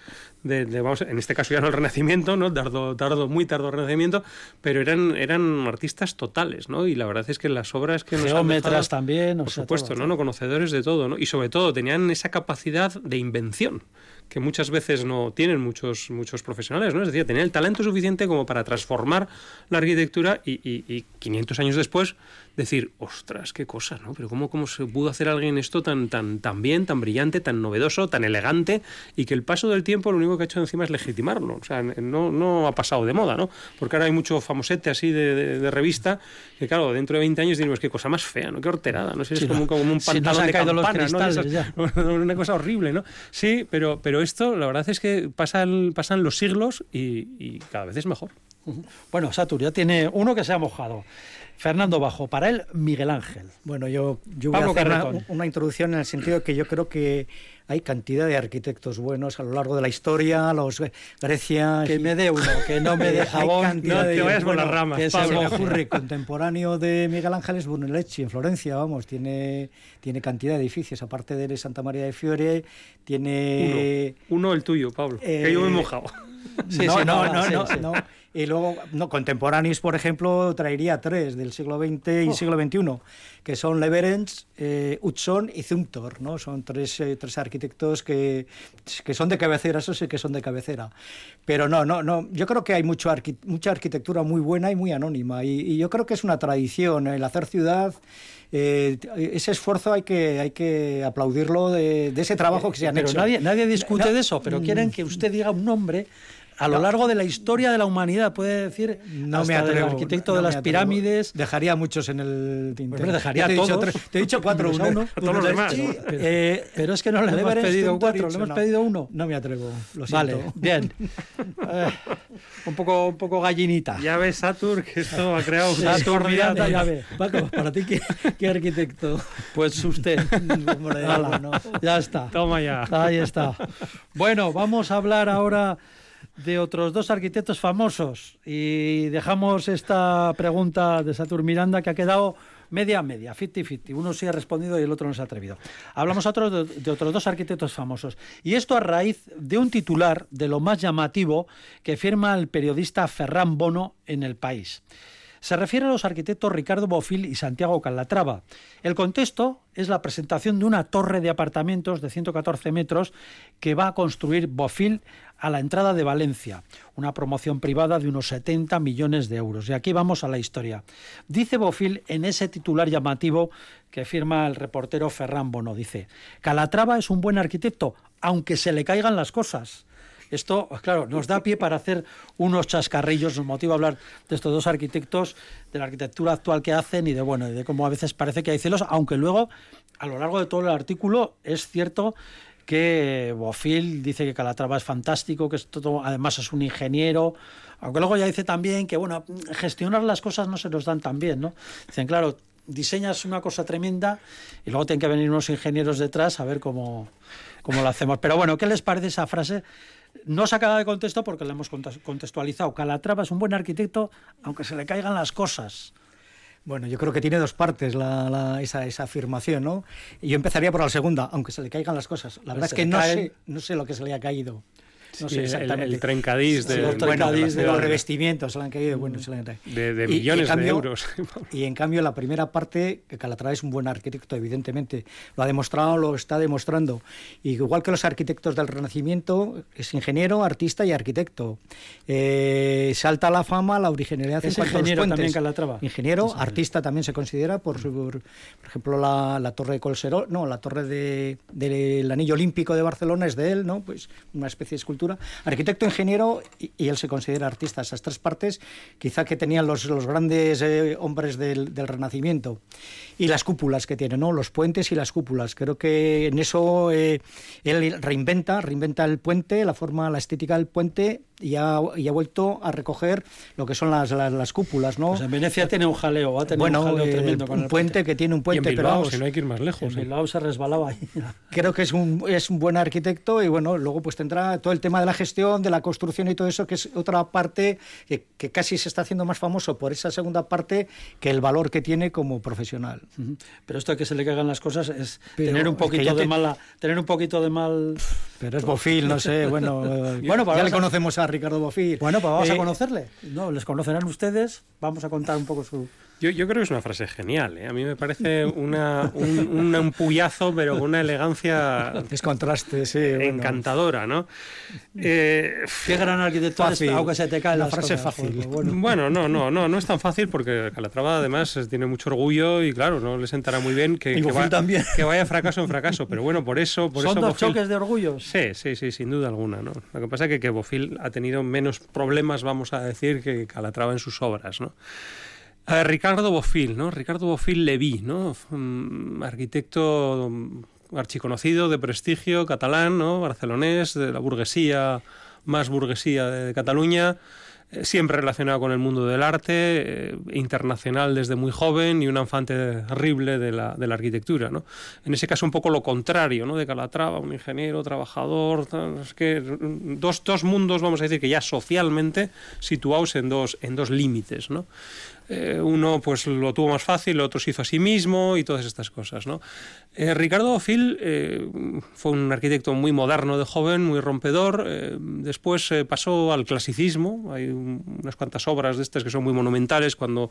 de, de, vamos, en este caso ya no el Renacimiento, ¿no? Tardo, tardo, muy tardo Renacimiento, pero eran, eran artistas totales, ¿no? Y la verdad es que las obras que nos han dejado- también, o por sea, supuesto, todo, ¿no? no conocedores de todo, ¿no? Y sobre todo tenían esa capacidad de invención que muchas veces no tienen muchos muchos profesionales, ¿no? Es decir, tenían el talento suficiente como para transformar la arquitectura y, y- y 500 años después decir, ostras, qué cosa, ¿no? Pero cómo, cómo se pudo hacer alguien esto tan tan tan bien, tan brillante, tan novedoso, tan elegante y que el paso del tiempo lo único que ha hecho encima es legitimarlo, o sea, no no ha pasado de moda, ¿no? Porque ahora hay mucho famosete así de, de- de revista que claro, dentro de 20 años diremos qué cosa más fea, ¿no? Qué horterada, no sé, es Sí, como, como un Si pantalón han de campana, ¿no? Ya. una cosa horrible, ¿no? Sí, pero, pero esto, la verdad es que pasan, pasan los siglos y, y cada vez es mejor. Bueno, Satur ya tiene uno que se ha mojado. Fernando Bajo, para él, Miguel Ángel. Bueno, yo, yo voy Pablo a hacer una introducción en el sentido de que yo creo que hay cantidad de arquitectos buenos a lo largo de la historia, los Grecia... Que y- me dé uno, que no me Eh, dé jabón. no te vayas por las ramas, que se Se Pablo. me ocurre, contemporáneo de Miguel Ángel es Brunelleschi, en Florencia, vamos, tiene, tiene cantidad de edificios, aparte de Santa María de Fiore, tiene... Uno, uno el tuyo, Pablo, Eh, que yo me he mojado. Sí, no, sí, no, no, no, sí, no, sí. no. Y luego, no, contemporáneos, por ejemplo, traería tres del siglo XX y Oh. siglo XXI, que son Leverens, eh, Hudson y Zumthor, ¿no? Son tres, eh, tres arquitectos que, que son de cabecera, eso sí que son de cabecera. Pero no, no, no. Yo creo que hay mucho arqui- mucha arquitectura muy buena y muy anónima. Y, y yo creo que es una tradición el hacer ciudad. eh, ese esfuerzo hay que, hay que aplaudirlo de, de ese trabajo que se han Pero hecho. nadie, nadie discute No, de eso, pero mm, quieren que usted diga un nombre a lo largo de la historia de la humanidad. Puede decir No hasta me atrevo. del arquitecto no de las pirámides. Dejaría muchos en el tintero. Dejaría te he dicho todos. tres- te he dicho cuatro. Uno, uno. A todos los demás. Pero, eh, pero es que no le hemos pedido cuatro, y le hemos no. pedido uno. No me atrevo, lo siento. Vale, bien. Eh, un, poco, un poco gallinita. Ya ves, Satur, que esto ha creado Sí, una Satur. Miranda, ya ve. Paco, para ti, ¿qué, qué arquitecto? Pues usted. Hombre, Hala, no. Ya está. Toma ya. Ahí está. Bueno, vamos a hablar ahora de otros dos arquitectos famosos y dejamos esta pregunta de Satur Miranda que ha quedado media a media, 50-50. Uno sí ha respondido y el otro no se ha atrevido. Hablamos de, de otros dos arquitectos famosos. Y esto a raíz de un titular de lo más llamativo que firma el periodista Ferran Bono en El País. Se refiere a los arquitectos Ricardo Bofil y Santiago Calatrava. El contexto es la presentación de una torre de apartamentos de 114 metros que va a construir Bofil a la entrada de Valencia, una promoción privada de unos 70 millones de euros. Y aquí vamos a la historia. Dice Bofil en ese titular llamativo que firma el reportero Ferran Bono, dice, Calatrava es un buen arquitecto, aunque se le caigan las cosas. Esto, claro, nos da pie para hacer unos chascarrillos, nos motiva a hablar de estos dos arquitectos, de la arquitectura actual que hacen y de bueno, de cómo a veces parece que hay celos, aunque luego, a lo largo de todo el artículo, es cierto que Bofil dice que Calatrava es fantástico, que es todo, además es un ingeniero, Aunque luego ya dice también que, bueno, gestionar las cosas no se nos dan tan bien, ¿no? Dicen, claro, diseñas una cosa tremenda y luego tienen que venir unos ingenieros detrás a ver cómo, cómo lo hacemos. Pero bueno, ¿qué les parece esa frase? No sacada de contexto porque la hemos contextualizado. Calatrava es un buen arquitecto aunque se le caigan las cosas. Bueno, yo creo que tiene dos partes la- la- esa, esa afirmación, ¿no? Y yo empezaría por la segunda, aunque se le caigan las cosas. La verdad es que no caen. sé, no sé lo que se le ha caído. No sé el- exactamente. el trencadís de- los de trencadís de los revestimientos se le han caído. Bueno, se le han caído. de, de Y- y en millones de cambio- euros. Y en cambio, la primera parte, que Calatrava es un buen arquitecto, evidentemente. Lo ha demostrado, lo está demostrando. Y igual que los arquitectos del Renacimiento, es ingeniero, artista y arquitecto. Eh, salta a la fama la originalidad en Es a los ingeniero puentes. también Calatrava. Ingeniero, artista también se considera por, su, por ejemplo, la, la torre de Colseró, no, la torre de- del Anillo Olímpico de Barcelona es de él, ¿no? Pues una especie de escultura. Arquitecto, ingeniero y, él se considera artista. Esas tres partes quizá que tenían los, grandes eh, hombres del, del Renacimiento. Y las cúpulas que tiene, ¿no? Los puentes y las cúpulas. Creo que en eso eh, él reinventa, reinventa el puente, la forma, la estética del puente y ha, y ha vuelto a recoger lo que son las, las, las cúpulas, ¿no? Pues en Venecia tiene un jaleo, va a tener bueno, un jaleo eh, tremendo con un el puente que tiene un y en puente, pero vamos, si no hay que ir más lejos. En ¿eh? Bilbao se resbalaba ahí. creo que es un, es un buen arquitecto y bueno, luego pues tendrá todo el tema de la gestión, de la construcción y todo eso, que es otra parte que, que casi se está haciendo más famoso por esa segunda parte que el valor que tiene como profesional. Pero esto de que se le caigan las cosas es Pero tener un es que poquito de te- mala, tener un poquito de mal. Pero es Bofil, no sé, bueno, eh, Bueno, pues ya le conocemos a Ricardo Bofil. Bueno, pues vamos a Eh, conocerle. No, les conocerán ustedes. Vamos a contar un poco su. Yo, yo creo que es una frase genial. ¿eh? A mí me parece una, un, un empuyazo, pero con una elegancia Es contraste, sí. bueno. encantadora, ¿no? Eh, Qué gran arquitecto aunque se te caen Una las frase cosas, fácil. Bueno. Bueno, no, no, no, no es tan fácil porque Calatrava además tiene mucho orgullo y claro, no le sentará muy bien que, Y que va- también. que vaya fracaso en fracaso, pero bueno, por eso, por Son eso dos choques de orgullos. Sí, sí, sí, sin duda alguna, ¿no? Lo que pasa es que, que Bofill ha tenido menos problemas, vamos a decir, que Calatrava en sus obras, ¿no? A Ricardo Bofill, ¿no? Ricardo Bofill Leví, ¿no? Un arquitecto mm, archiconocido, de prestigio, catalán, ¿no? Barcelonés, de la burguesía, más burguesía de Cataluña, eh, siempre relacionado con el mundo del arte, eh, internacional desde muy joven y un infante terrible de la, de la arquitectura. ¿no? En ese caso un poco lo contrario, ¿no? de Calatrava, un ingeniero, trabajador, es que mm, dos, dos mundos, vamos a decir, que ya socialmente situados en dos, en dos límites. ¿no? Eh, uno pues lo tuvo más fácil, el otro se hizo a sí mismo y todas estas cosas. ¿no? Eh, Ricardo Bofill eh, fue un arquitecto muy moderno de joven, muy rompedor. eh, después eh, pasó al clasicismo. Hay un- unas cuantas obras de estas que son muy monumentales cuando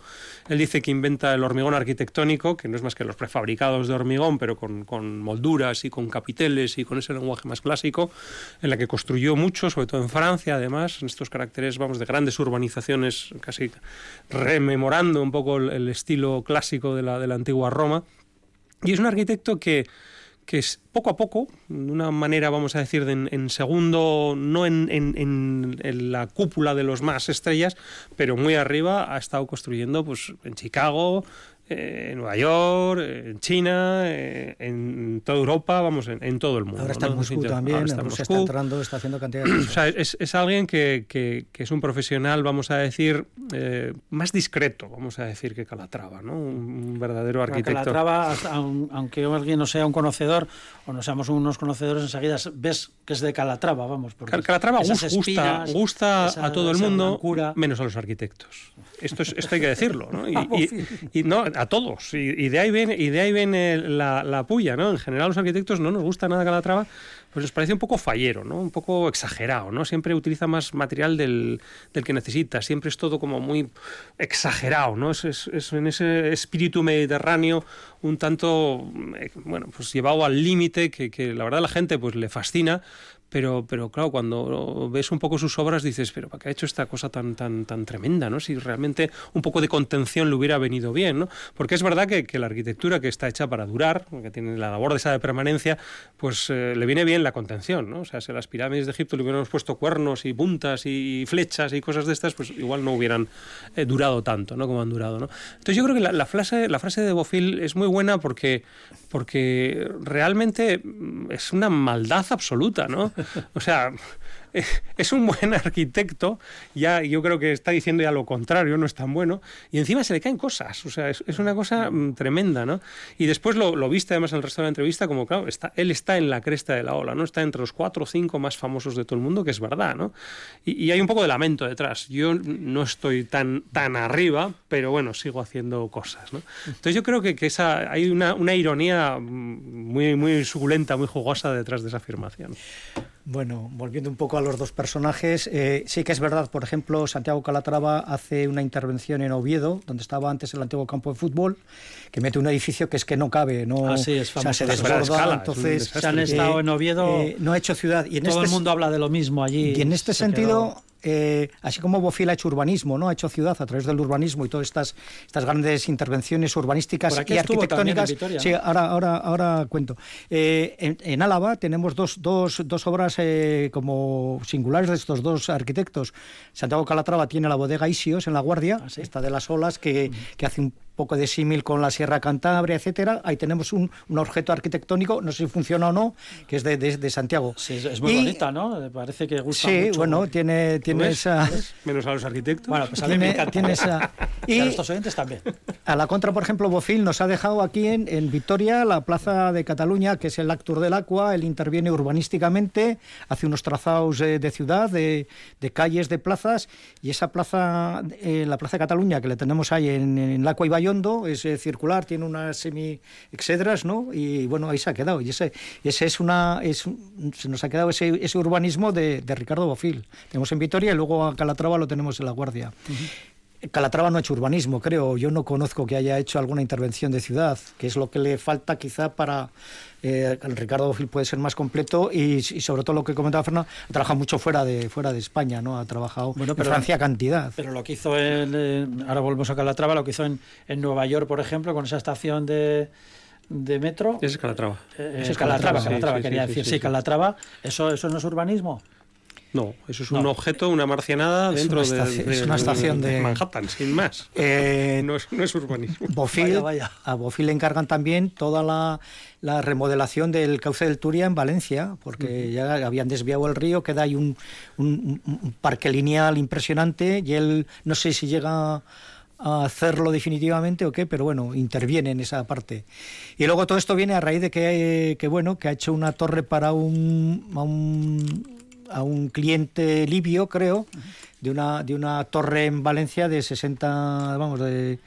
él dice que inventa el hormigón arquitectónico, que no es más que los prefabricados de hormigón, pero con, con molduras y con capiteles y con ese lenguaje más clásico, en la que construyó mucho, sobre todo en Francia, además, en estos caracteres, vamos, de grandes urbanizaciones, casi rememorando un poco el, estilo clásico de la, de la antigua Roma. Y es un arquitecto que, que es poco a poco, de una manera, vamos a decir, de en, en segundo, no en, en- en- en la cúpula de los más estrellas, pero muy arriba, ha estado construyendo pues, en Chicago, eh, en Nueva York, eh, en China, eh, en toda Europa, vamos, en, en todo el mundo. Ahora está en ¿no? Moscú Ahora también, está en en Rusia está Moscú. entrando, está haciendo cantidad de O cosas. sea, es, es alguien que, que- que es un profesional, vamos a decir, eh, más discreto, vamos a decir, que Calatrava, ¿no? Un, un verdadero arquitecto. Calatrava, aunque alguien no sea un conocedor o no seamos unos conocedores, enseguida ves que es de Calatrava, vamos. porque Cal- Calatrava esas gusta, espinas, gusta esa- a todo el mundo, blancura. menos a los arquitectos. Esto, es, esto hay que decirlo, ¿no? Y, A y- y no, a todos. Y, de ahí viene, y de ahí viene la, la puya, ¿no? En general, los arquitectos no nos gusta nada Calatrava, pues nos parece un poco fallero, ¿no? Un poco exagerado, ¿no? Siempre utiliza más material del, del que necesita, siempre es todo como muy exagerado, ¿no? Es, es- es en ese espíritu mediterráneo un tanto, eh, bueno, pues llevado al límite que, que la verdad la gente pues le fascina, pero, pero claro, cuando ves un poco sus obras dices, pero ¿para qué ha hecho esta cosa tan, tan, tan tremenda? ¿no? Si realmente un poco de contención le hubiera venido bien, ¿no? Porque es verdad que, que la arquitectura que está hecha para durar, que tiene la labor de esa de permanencia, pues eh, le viene bien la contención, ¿no? O sea, si a las pirámides de Egipto le hubiéramos puesto cuernos y puntas y flechas y cosas de estas, pues igual no hubieran eh, durado tanto, ¿no? Como han durado, ¿no? Entonces yo creo que la, frase, la frase de Bofill es muy buena porque, porque realmente mm, es una maldad absoluta, ¿no? O sea, es un buen arquitecto, ya yo creo que está diciendo ya lo contrario, no es tan bueno, y encima se le caen cosas, o sea, es, una cosa mm, tremenda, ¿no? Y después lo, lo viste además en el resto de la entrevista, como claro, está, él está en la cresta de la ola, ¿no? Está entre los cuatro o cinco más famosos de todo el mundo, que es verdad, ¿no? Y, y hay un poco de lamento detrás. Yo no estoy tan, tan arriba, pero bueno, sigo haciendo cosas, ¿no? Entonces yo creo que, que esa, hay una, una ironía mm, muy, muy suculenta, muy jugosa detrás de esa afirmación. Bueno, volviendo un poco a los dos personajes, eh, sí que es verdad, por ejemplo, Santiago Calatrava hace una intervención en Oviedo, donde estaba antes el antiguo campo de fútbol, que mete un edificio que es que no cabe, no Ah, sí, es o sea, se famoso. desborda, escala, entonces. Se han estado en Oviedo, eh, no ha hecho ciudad y en todo este el mundo habla de lo mismo allí. y en este se sentido, quedó- eh, así como Bofill ha hecho urbanismo, ¿no? Ha hecho ciudad a través del urbanismo y todas estas, estas grandes intervenciones urbanísticas y arquitectónicas. Sí, ahora, ahora, ahora cuento. Eh, en, en Álava tenemos dos, dos, dos obras eh, como singulares de estos dos arquitectos. Santiago Calatrava tiene la bodega Isios en La Guardia, Ah, sí. esta de las olas, que, que hace un poco de símil con la Sierra Cantabria, etcétera. Ahí tenemos un, un objeto arquitectónico, no sé si funciona o no, que es de, de- de Santiago. Sí, es- es muy Y- bonita, ¿no? Parece que gusta Sí, mucho. bueno, tiene, tiene ¿Ves? esa... Menos a los arquitectos. Bueno, pues a mí me Tiene, encanta. tiene esa... Y a nuestros oyentes también. a la contra, por ejemplo, Bofill nos ha dejado aquí en, en Vitoria la plaza de Cataluña, que es el Actur del Aqua. Él interviene urbanísticamente, hace unos trazados eh, de ciudad, de, de calles, de plazas. Y esa plaza, eh, la plaza de Cataluña, que le tenemos ahí en, en el Aqua y Bayondo, es eh, circular, tiene unas semi-excedras, ¿no? Y bueno, ahí se ha quedado. Y ese, ese es una. Es, se nos ha quedado ese, ese urbanismo de, de Ricardo Bofill. Tenemos en Vitoria y luego a Calatrava lo tenemos en La Guardia. Calatrava no ha hecho urbanismo, creo. Yo no conozco que haya hecho alguna intervención de ciudad, que es lo que le falta quizá para... Eh, el Ricardo Bofill puede ser más completo y, y sobre todo lo que comentaba Fernando, ha trabajado mucho fuera de, fuera de España, ¿no? Ha trabajado Bueno, en Francia cantidad. Pero lo que hizo en, en- ahora volvemos a Calatrava, lo que hizo en, en Nueva York, por ejemplo, con esa estación de, de metro. Es Calatrava. Eh, Ese es Calatrava, Calatrava, sí, Calatrava, sí, quería sí, decir, sí, sí, sí. Calatrava, ¿eso, eso no es urbanismo? No, eso es No. un objeto, una marcianada Es dentro una de, estación- de- es una estación de- Manhattan, sin más. Eh, No es, no es urbanismo. Bofill, Vaya, vaya. a Bofill le encargan también toda la, la remodelación del cauce del Turia en Valencia, porque ya habían desviado el río, queda ahí un, un- un- un parque lineal impresionante y él no sé si llega a hacerlo definitivamente o qué, pero bueno, interviene en esa parte. Y luego todo esto viene a raíz de que, que, bueno, que ha hecho una torre para un, a un a un cliente libio, creo, de una de una torre en Valencia de 60, vamos, de,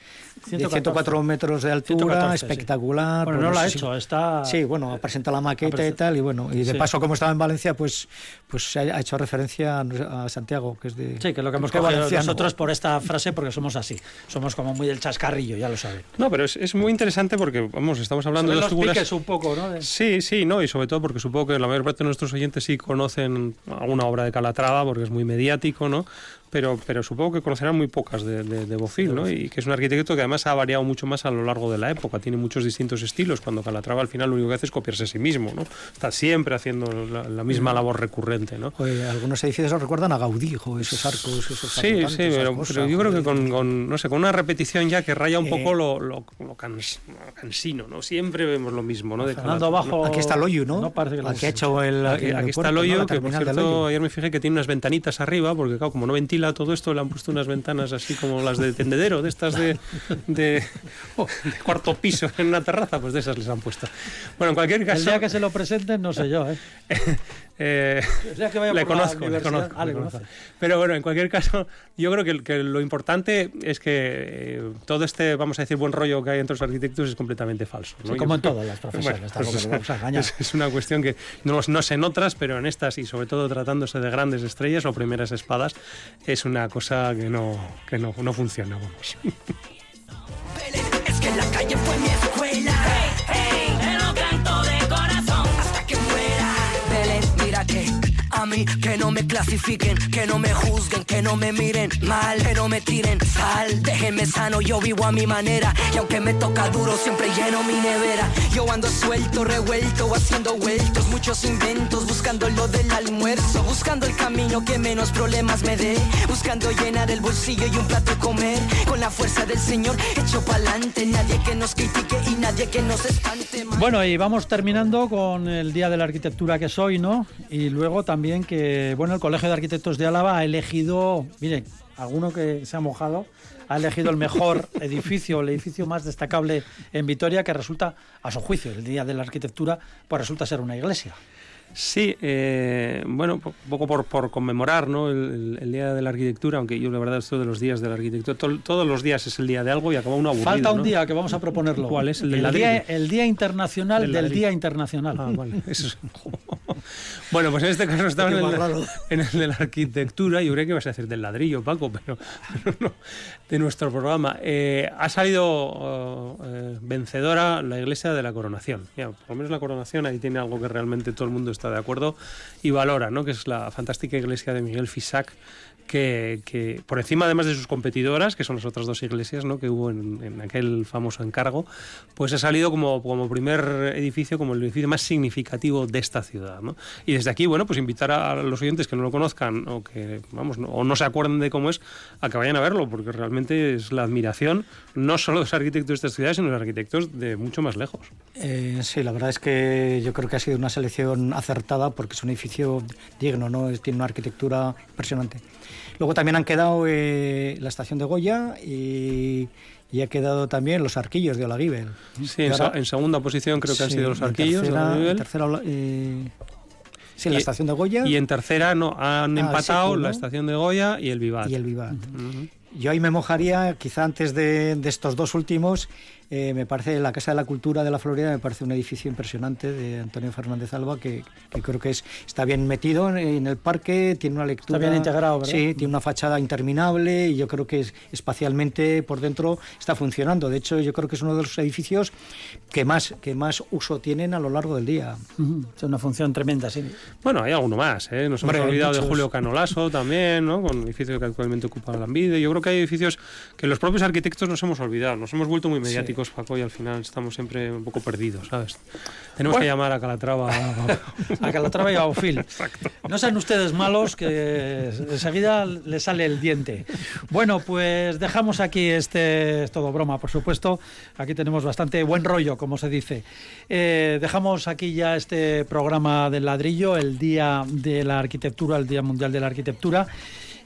de 114. 104 metros de altura, 114, sí. espectacular. Bueno, pues no lo ha hecho, está... Sí, bueno, ha presentado la maqueta y tal, y bueno, y de Sí. paso, como estaba en Valencia, pues, pues se ha hecho referencia a, Santiago, que es de. Sí, que es lo que hemos que cogido valenciano. nosotros por esta frase porque somos así. Somos como muy del chascarrillo, ya lo saben. No, pero es, es muy interesante porque, vamos, estamos hablando de dos los figuras... piques un poco, ¿no? De- Sí, sí, no, y sobre todo porque supongo que la mayor parte de nuestros oyentes sí conocen alguna obra de Calatrava porque es muy mediático, ¿no? Pero, pero supongo que conocerán muy pocas de, de, de ¿no? Y que es un arquitecto que además ha variado mucho más a lo largo de la época, tiene muchos distintos estilos, cuando Calatrava al final lo único que hace es copiarse a sí mismo, ¿no? Está siempre haciendo la, la misma labor recurrente, ¿no? Joder, algunos edificios nos recuerdan a Gaudí, jo, esos arcos, esos Sí, sí, pero, cosas, pero yo creo que con, con, no sé, con una repetición ya que raya un Eh, poco lo, lo, lo cans- lo cansino, ¿no? Siempre vemos lo mismo, ¿no? De abajo... Aquí está el hoyo, ¿no? No parece que lo Aquí ha hecho el. Aquí, el aquí está ¿no? que por cierto, ayer me fijé que tiene unas ventanitas arriba, porque claro, como no ventila todo esto, le han puesto unas ventanas así como las de tendedero, de estas de, de, de cuarto piso en una terraza, pues de esas les han puesto. Bueno, en cualquier El caso... día que se lo presenten, no sé yo, ¿eh? eh, que vaya le por la conozco, conozco, Ah, conozco. Pero bueno, en cualquier caso, yo creo que, que lo importante es que eh, todo este, vamos a decir, buen rollo que hay entre los arquitectos es completamente falso. ¿no? Sí, Yo como en todas las profesiones, Bueno, tampoco pues vamos a engañar. es, es una cuestión que no, no sé en otras, pero en estas y sobre todo tratándose de grandes estrellas o primeras espadas, es una cosa que no, que no, no funciona, vamos. Es que la calle fue mí que no me clasifiquen, que no me juzguen, que no me miren mal, que no me tiren sal. Déjenme sano, yo vivo a mi manera. Y aunque me toca duro, siempre lleno mi nevera. Yo ando suelto, revuelto, haciendo vueltos, muchos inventos, buscando lo del almuerzo, buscando el camino que menos problemas me dé, buscando llenar el bolsillo y un plato de comer. Con la fuerza del Señor, hecho pa'lante, nadie que nos critique y nadie que nos espante. Bueno, y vamos terminando con el Día de la Arquitectura que es hoy, ¿no? Y luego también que, bueno, el Colegio de Arquitectos de Álava ha elegido, miren, alguno que se ha mojado, ha elegido el mejor edificio, el edificio más destacable en Vitoria, que resulta, a su juicio, el Día de la Arquitectura, pues resulta ser una iglesia. Sí, eh, bueno, un poco por, por conmemorar ¿no? el, el Día de la Arquitectura, aunque yo la verdad esto de los días de la arquitectura, to- todos los días es el día de algo y acaba uno aburrido. Falta un ¿no? día que vamos a proponerlo. ¿Cuál es? El del día, el día Internacional Del del. Día Internacional. Ah, vale. Eso es- bueno, pues en este caso estaba en el, en el de la arquitectura. Yo creo que ibas a decir del ladrillo, Paco, pero, pero no, de nuestro programa. Eh, ha salido oh, eh, vencedora la Iglesia de la Coronación. Mira, por lo menos la Coronación ahí tiene algo que realmente todo el mundo está de acuerdo y valora, ¿no? que es la fantástica iglesia de Miguel Fisac. Que, que por encima además de sus competidoras, que son las otras dos iglesias ¿no? que hubo en, en aquel famoso encargo, pues ha salido como, como primer edificio, como el edificio más significativo de esta ciudad. ¿no? Y desde aquí, bueno, pues invitar a los oyentes que no lo conozcan o que, vamos, no, o no se acuerden de cómo es, a que vayan a verlo, porque realmente es la admiración no solo de los arquitectos de esta ciudad, sino de los arquitectos de mucho más lejos. Eh, sí, la verdad es que yo creo que ha sido una selección acertada porque es un edificio digno, ¿no? Tiene una arquitectura impresionante. Luego también han quedado eh, la estación de Goya y, y ha quedado también los arquillos de Olaguibel. Sí, en, ahora- se- en segunda posición creo que han sido los arquillos. de tercera- en tercera, eh, sí, la Y- estación de Goya Y en tercera no, han Ah, empatado la estación de Goya y el Vivat. y el Vivat. Ujú. Yo ahí me mojaría, quizá antes de, de estos dos últimos, eh, me parece la Casa de la Cultura de la Florida, me parece un edificio impresionante de Antonio Fernández Alba, que, que creo que es, está bien metido en, en el parque, tiene una lectura... bien integrado, ¿verdad? Sí, tiene una fachada interminable y yo creo que es, espacialmente por dentro está funcionando. De hecho, yo creo que es uno de los edificios que más, que más uso tienen a lo largo del día. Ujú, Es una función tremenda, sí. Bueno, hay alguno más, ¿eh? Nos hemos Hombre, olvidado de. Julio Canolaso también, ¿no? Con el edificio que actualmente ocupa la Ambide. Yo creo que hay edificios que los propios arquitectos nos hemos olvidado. Nos hemos vuelto muy mediáticos, Paco, y al final estamos siempre un poco perdidos, ¿sabes? Tenemos Bueno. que llamar a Calatrava. A Calatrava y a Baufil. No sean ustedes malos, que enseguida le sale el diente. Bueno, pues dejamos aquí este, es todo broma, por supuesto. Aquí tenemos bastante buen rollo, como se dice. Eh, dejamos aquí ya este programa del ladrillo, el Día de la Arquitectura, el Día Mundial de la Arquitectura.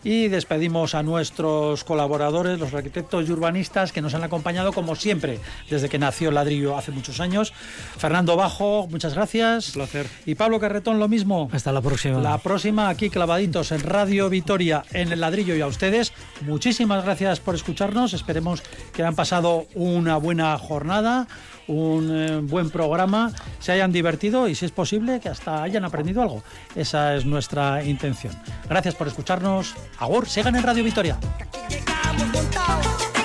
Y despedimos a nuestros colaboradores, los arquitectos y urbanistas que nos han acompañado como siempre desde que nació el ladrillo hace muchos años. Fernando Bajo, muchas gracias. placer. Y Pablo Carretón, lo mismo. Hasta la próxima. La próxima aquí clavaditos en Radio Vitoria en el ladrillo y a ustedes. Muchísimas gracias por escucharnos. Esperemos que hayan pasado una buena jornada, un eh, buen programa, se hayan divertido y si es posible que hasta hayan aprendido algo. Esa es nuestra intención. Gracias por escucharnos. Agur, sigan en Radio montados